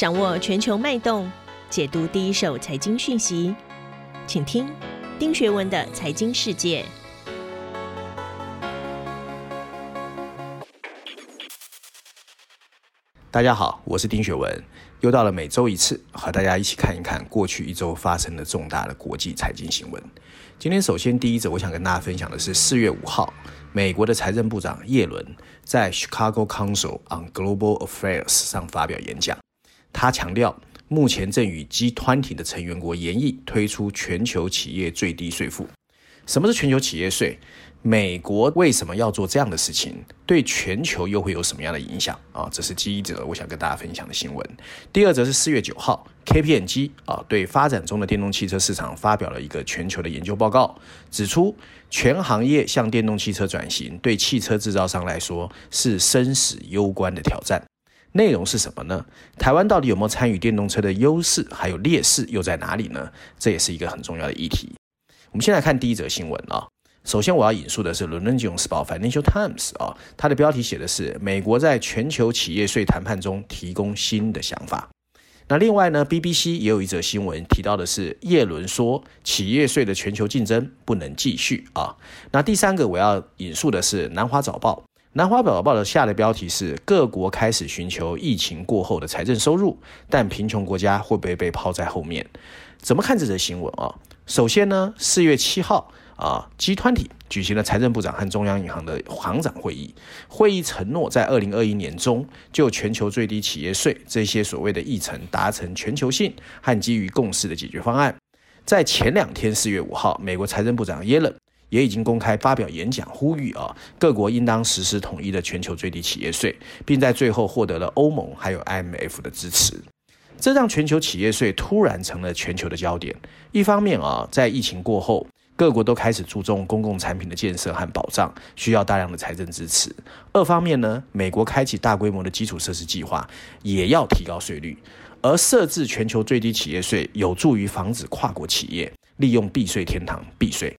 掌握全球脉动，解读第一手财经讯息，请听丁学文的财经世界。大家好，我是丁学文，又到了每周一次和大家一起看一看过去一周发生的重大的国际财经新闻。今天首先第一则，我想跟大家分享的是四月五号，美国的财政部长耶伦在 Chicago Council on Global Affairs 上发表演讲。他强调，目前正与 G20 的成员国研议推出全球企业最低税负。什么是全球企业税？美国为什么要做这样的事情？对全球又会有什么样的影响啊？这是第一则我想跟大家分享的新闻。第二则是四月九号，KPMG 啊对发展中的电动汽车市场发表了一个全球的研究报告，指出全行业向电动汽车转型对汽车制造商来说是生死攸关的挑战。内容是什么呢？台湾到底有没有参与电动车的优势，还有劣势又在哪里呢？这也是一个很重要的议题。我们先来看第一则新闻啊。首先，我要引述的是《伦敦金融时报》（Financial Times） 啊，它的标题写的是“美国在全球企业税谈判中提供新的想法”。那另外呢，BBC 也有一则新闻提到的是，叶伦说企业税的全球竞争不能继续啊。那第三个我要引述的是《南华早报》，《南华早报》的下的标题是“各国开始寻求疫情过后的财政收入，但贫穷国家会不会被抛在后面？”怎么看这则新闻啊？首先呢，四月七号。啊，G20 举行了财政部长和中央银行的行长会议，会议承诺在二零二一年中就全球最低企业税这些所谓的议程达成全球性和基于共识的解决方案。在前两天，四月五号，美国财政部长耶伦也已经公开发表演讲，呼吁啊各国应当实施统一的全球最低企业税，并在最后获得了欧盟还有 IMF 的支持。这让全球企业税突然成了全球的焦点。一方面啊，在疫情过后。各国都开始注重公共产品的建设和保障，需要大量的财政支持。二方面呢，美国开启大规模的基础设施计划，也要提高税率。而设置全球最低企业税，有助于防止跨国企业利用避税天堂避税。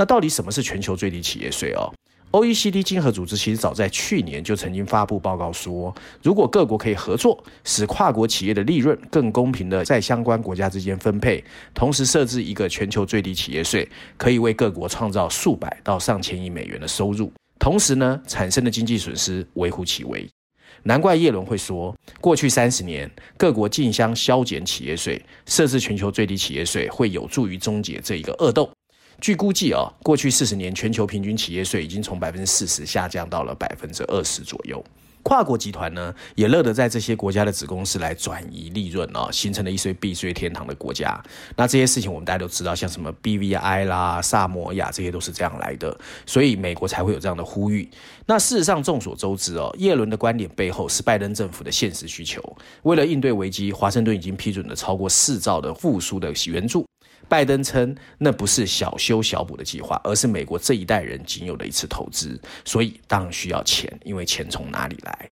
那到底什么是全球最低企业税哦？OECD 经合组织其实早在去年就曾经发布报告说，如果各国可以合作，使跨国企业的利润更公平地在相关国家之间分配，同时设置一个全球最低企业税，可以为各国创造数百到上千亿美元的收入，同时呢，产生的经济损失微乎其微。难怪耶伦会说，过去三十年各国竞相削减企业税，设置全球最低企业税会有助于终结这一个恶斗。据估计啊，过去四十年全球平均企业税已经从百分之四十下降到了百分之二十左右。跨国集团呢，也乐得在这些国家的子公司来转移利润啊，形成了一些避税天堂的国家。那这些事情我们大家都知道，像什么 BVI 啦、萨摩亚，这些都是这样来的。所以美国才会有这样的呼吁。那事实上众所周知哦，耶伦的观点背后是拜登政府的现实需求。为了应对危机，华盛顿已经批准了超过四兆的复苏的援助。拜登称，那不是小修小补的计划，而是美国这一代人仅有的一次投资，所以当然需要钱，因为钱从哪里来？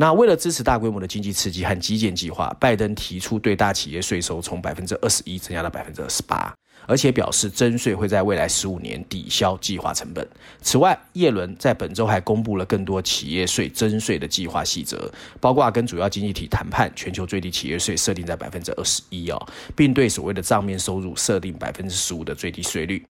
那为了支持大规模的经济刺激和基建计划，拜登提出对大企业税收从百分之二十一增加到百分之二十八。而且表示征税会在未来十五年抵消计划成本。此外，耶伦在本周还公布了更多企业税征税的计划细则，包括跟主要经济体谈判全球最低企业税设定在百分之二十一哦，并对所谓的账面收入设定百分之十五的最低税率。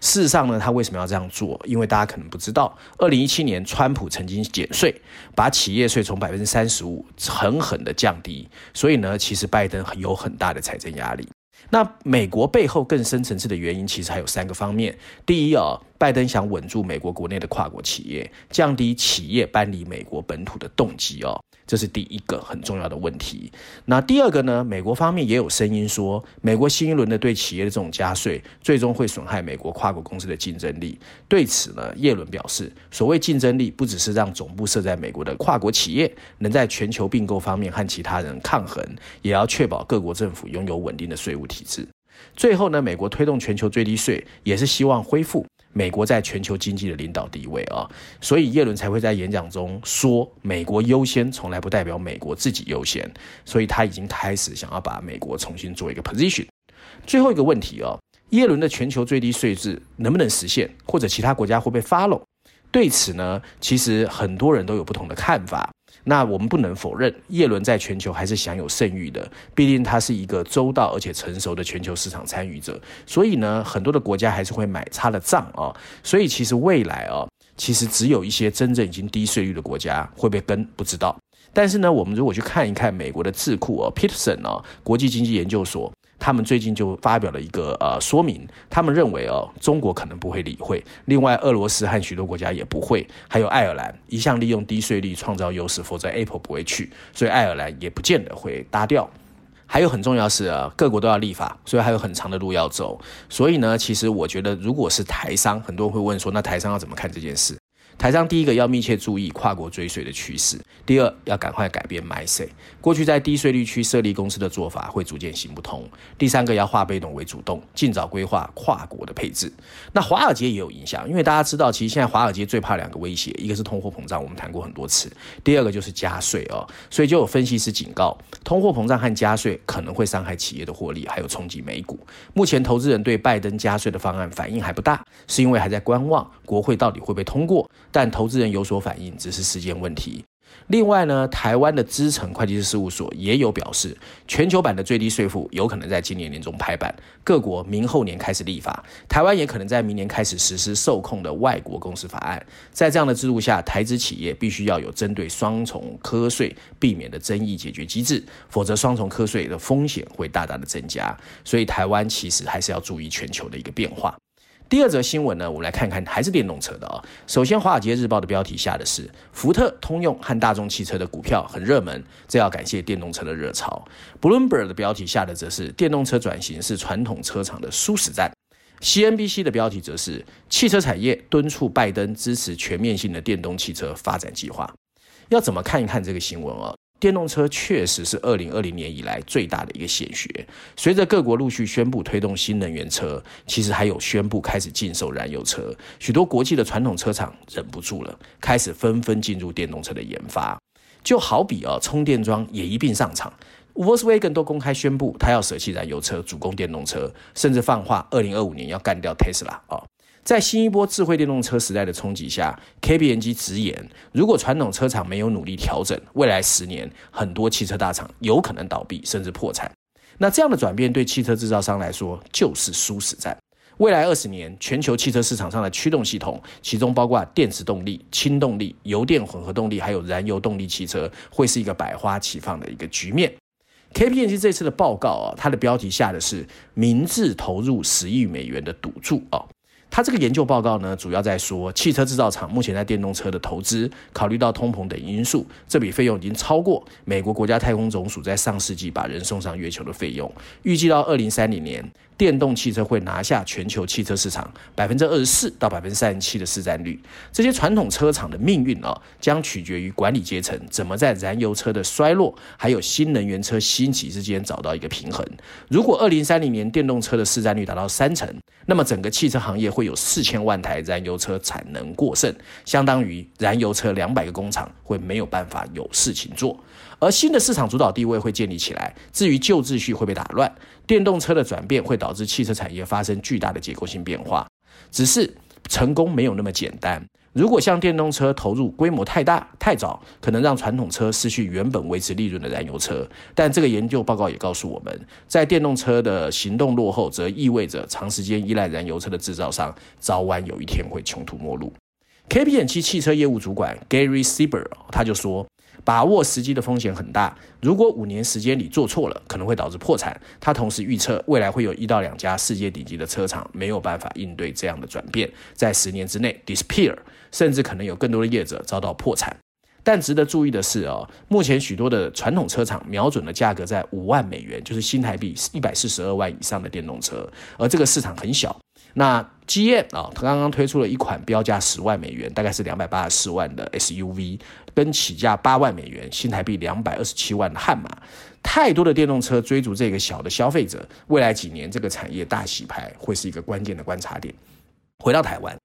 事实上呢，他为什么要这样做？因为大家可能不知道，二零一七年川普曾经减税，把企业税从百分之三十五狠狠地降低，所以呢，其实拜登有很大的财政压力。那美国背后更深层次的原因，其实还有三个方面。第一啊，拜登想稳住美国国内的跨国企业，降低企业搬离美国本土的动机哦。这是第一个很重要的问题。那第二个呢？美国方面也有声音说，美国新一轮的对企业的这种加税，最终会损害美国跨国公司的竞争力。对此呢，耶伦表示，所谓竞争力，不只是让总部设在美国的跨国企业能在全球并购方面和其他人抗衡，也要确保各国政府拥有稳定的税务体制。最后呢，美国推动全球最低税，也是希望恢复。美国在全球经济的领导地位啊，所以耶伦才会在演讲中说“美国优先”，从来不代表美国自己优先，所以他已经开始想要把美国重新做一个 position。最后一个问题啊，耶伦的全球最低税制能不能实现，或者其他国家会不会 follow？对此呢，其实很多人都有不同的看法。那我们不能否认，叶伦在全球还是享有盛誉的。毕竟他是一个周到而且成熟的全球市场参与者，所以呢，很多的国家还是会买他的账啊。所以其实未来啊，其实只有一些真正已经低税率的国家会被跟不知道。但是呢，我们如果去看一看美国的智库哦，Peterson 哦，国际经济研究所。他们最近就发表了一个呃说明，他们认为哦，中国可能不会理会，另外俄罗斯和许多国家也不会，还有爱尔兰一向利用低税率创造优势，否则 Apple 不会去，所以爱尔兰也不见得会搭调。还有很重要是啊，各国都要立法，所以还有很长的路要走。所以呢，其实我觉得，如果是台商，很多人会问说，那台商要怎么看这件事？台商第一个要密切注意跨国追税的趋势，第二要赶快改变 m y s a y。过去在低税率区设立公司的做法会逐渐行不通。第三个要化被动为主动，尽早规划跨国的配置。那华尔街也有影响，因为大家知道，其实现在华尔街最怕两个威胁，一个是通货膨胀，我们谈过很多次；第二个就是加税哦。所以就有分析师警告，通货膨胀和加税可能会伤害企业的获利，还有冲击美股。目前投资人对拜登加税的方案反应还不大，是因为还在观望国会到底会不会通过。但投资人有所反应，只是时间问题。另外呢，台湾的资诚会计师事务所也有表示，全球版的最低税负有可能在今年年中拍板，各国明后年开始立法，台湾也可能在明年开始实施受控的外国公司法案。在这样的制度下，台资企业必须要有针对双重课税避免的争议解决机制，否则双重课税的风险会大大的增加。所以台湾其实还是要注意全球的一个变化。第二则新闻呢，我们来看看还是电动车的啊、首先，《华尔街日报》的标题下的是福特、通用和大众汽车的股票很热门，这要感谢电动车的热潮。Bloomberg 的标题下的则是电动车转型是传统车厂的殊死战。CNBC 的标题则是汽车产业敦促拜登支持全面性的电动汽车发展计划。要怎么看一看这个新闻啊、哦？电动车确实是二零二零年以来最大的一个显学。随着各国陆续宣布推动新能源车，其实还有宣布开始禁售燃油车，许多国际的传统车厂忍不住了，开始纷纷进入电动车的研发。就好比啊，充电桩也一并上场，Volkswagen 都公开宣布，他要舍弃燃油车，主攻电动车，甚至放话二零二五年要干掉 Tesla 啊。在新一波智慧电动车时代的冲击下，KPMG 直言，如果传统车厂没有努力调整，未来十年很多汽车大厂有可能倒闭甚至破产。那这样的转变对汽车制造商来说就是殊死战。未来二十年，全球汽车市场上的驱动系统，其中包括电池动力、氢动力、油电混合动力，还有燃油动力汽车，会是一个百花齐放的一个局面。KPMG 这次的报告啊，它的标题下的是“明智投入十亿美元的赌注”啊。他这个研究报告呢，主要在说汽车制造厂目前在电动车的投资，考虑到通膨等因素，这笔费用已经超过美国国家太空总署在上世纪把人送上月球的费用。预计到二零三零年，电动汽车会拿下全球汽车市场百分之二十四到百分之三十七的市占率。这些传统车厂的命运啊，将取决于管理阶层怎么在燃油车的衰落还有新能源车兴起之间找到一个平衡。如果二零三零年电动车的市占率达到三成，那么整个汽车行业会。有四千万台燃油车产能过剩，相当于燃油车两百个工厂会没有办法有事情做，而新的市场主导地位会建立起来。至于旧秩序会被打乱，电动车的转变会导致汽车产业发生巨大的结构性变化。只是成功没有那么简单。如果向电动车投入规模太大太早，可能让传统车失去原本维持利润的燃油车。但这个研究报告也告诉我们，在电动车的行动落后，则意味着长时间依赖燃油车的制造商，早晚有一天会穷途末路。KPM 七汽车业务主管 Gary Sieber 他就说。把握时机的风险很大，如果五年时间里做错了，可能会导致破产。他同时预测，未来会有一到两家世界顶级的车厂没有办法应对这样的转变，在十年之内 disappear，甚至可能有更多的业者遭到破产。但值得注意的是哦，目前许多的传统车厂瞄准的价格在五万美元，就是新台币一百四十二万以上的电动车，而这个市场很小。那 GM 啊，他刚刚推出了一款标价十万美元，大概是两百八十四万的 SUV，跟起价八万美元，新台币两百二十七万的悍马。太多的电动车追逐这个小的消费者，未来几年这个产业大洗牌会是一个关键的观察点。回到台湾。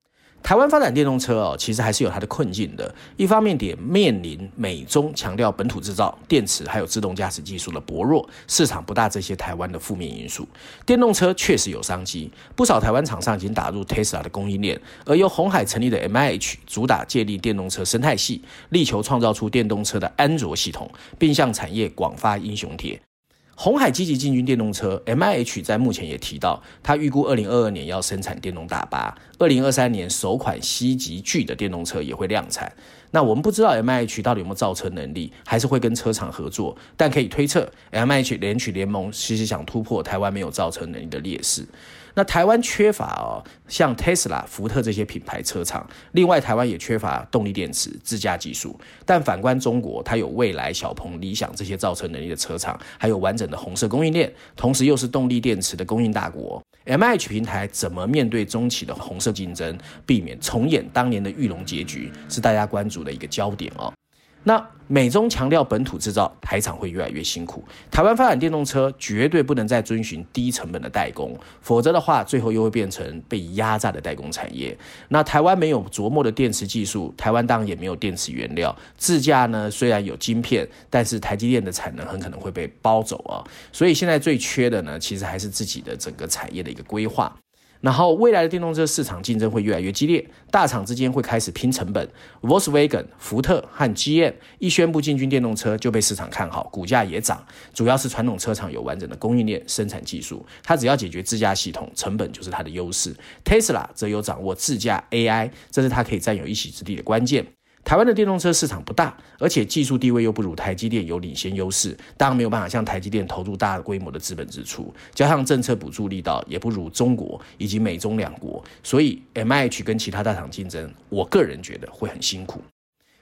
台湾发展电动车哦，其实还是有它的困境的。一方面点面临美中强调本土制造、电池还有自动驾驶技术的薄弱，市场不大这些台湾的负面因素。电动车确实有商机，不少台湾厂商已经打入 Tesla 的供应链，而由鸿海成立的 MIH 主打建立电动车生态系，力求创造出电动车的安卓系统，并向产业广发英雄帖。红海积极进军电动车，MIH 在目前也提到，他预估二零二二年要生产电动大巴，二零二三年首款 C 级巨的电动车也会量产。那我们不知道 MIH 到底有没有造车能力，还是会跟车厂合作，但可以推测，MIH 联取联盟其实想突破台湾没有造车能力的劣势。那台湾缺乏哦，像 Tesla、福特这些品牌车厂，另外台湾也缺乏动力电池自驾技术。但反观中国，它有蔚来、小鹏、理想这些造车能力的车厂，还有完整的红色供应链，同时又是动力电池的供应大国。M H 平台怎么面对中企的红色竞争，避免重演当年的裕隆结局，是大家关注的一个焦点哦。那美中强调本土制造，台厂会越来越辛苦。台湾发展电动车绝对不能再遵循低成本的代工，否则的话，最后又会变成被压榨的代工产业。那台湾没有琢磨的电池技术，台湾当然也没有电池原料。自驾呢，虽然有晶片，但是台积电的产能很可能会被包走啊。所以现在最缺的呢，其实还是自己的整个产业的一个规划。然后，未来的电动车市场竞争会越来越激烈，大厂之间会开始拼成本。Volkswagen、福特和 GM 一宣布进军电动车，就被市场看好，股价也涨。主要是传统车厂有完整的供应链、生产技术，它只要解决自驾系统，成本就是它的优势。Tesla 则有掌握自驾 AI，这是它可以占有一席之地的关键。台湾的电动车市场不大，而且技术地位又不如台积电有领先优势，当然没有办法向台积电投入大规模的资本支出，加上政策补助力道也不如中国以及美中两国，所以 MIH 跟其他大厂竞争，我个人觉得会很辛苦。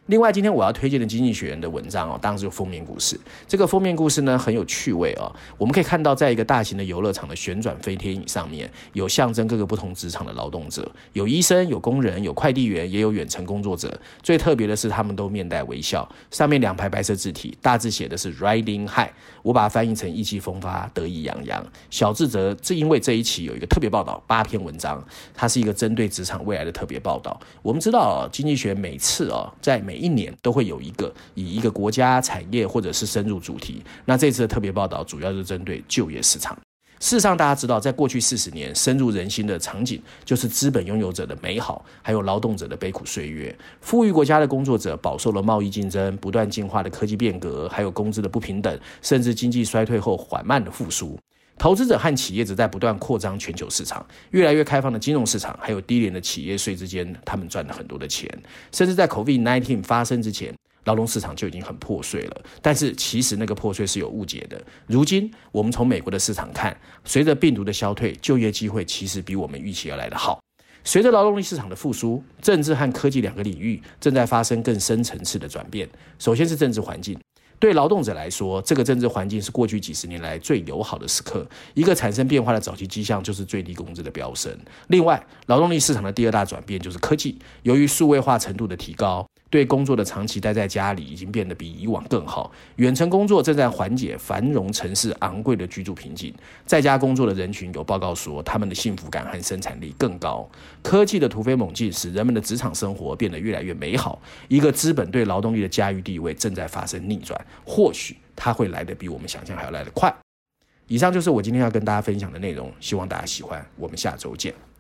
另外，今天我要推荐的《经济学人》的文章哦，当然是有封面故事。这个封面故事呢，很有趣味哦。我们可以看到，在一个大型的游乐场的旋转飞天椅上面，有象征各个不同职场的劳动者，有医生，有工人，有快递员，也有远程工作者。最特别的是，他们都面带微笑。上面两排白色字体，大字写的是 “Riding High”，我把它翻译成“意气风发，得意洋洋”。小智则是因为这一期有一个特别报道，八篇文章，它是一个针对职场未来的特别报道。我们知道哦，经济学每次哦，在每每一年都会有一个以一个国家产业或者是深入主题。那这次的特别报道主要是针对就业市场。事实上，大家知道，在过去四十年深入人心的场景，就是资本拥有者的美好，还有劳动者的悲苦岁月。富裕国家的工作者饱受了贸易竞争、不断进化的科技变革，还有工资的不平等，甚至经济衰退后缓慢的复苏。投资者和企业则在不断扩张全球市场，越来越开放的金融市场，还有低廉的企业税之间，他们赚了很多的钱。甚至在 COVID-19 发生之前，劳动市场就已经很破碎了。但是其实那个破碎是有误解的。如今我们从美国的市场看，随着病毒的消退，就业机会其实比我们预期而来的好。随着劳动力市场的复苏，政治和科技两个领域正在发生更深层次的转变。首先是政治环境。对劳动者来说，这个政治环境是过去几十年来最友好的时刻。一个产生变化的早期迹象就是最低工资的飙升。另外，劳动力市场的第二大转变就是科技，由于数位化程度的提高。对工作的长期待在家里已经变得比以往更好，远程工作正在缓解繁荣城市昂贵的居住瓶颈。在家工作的人群有报告说，他们的幸福感和生产力更高。科技的突飞猛进使人们的职场生活变得越来越美好。一个资本对劳动力的驾驭地位正在发生逆转，或许它会来得比我们想象还要来得快。以上就是我今天要跟大家分享的内容，希望大家喜欢。我们下周见。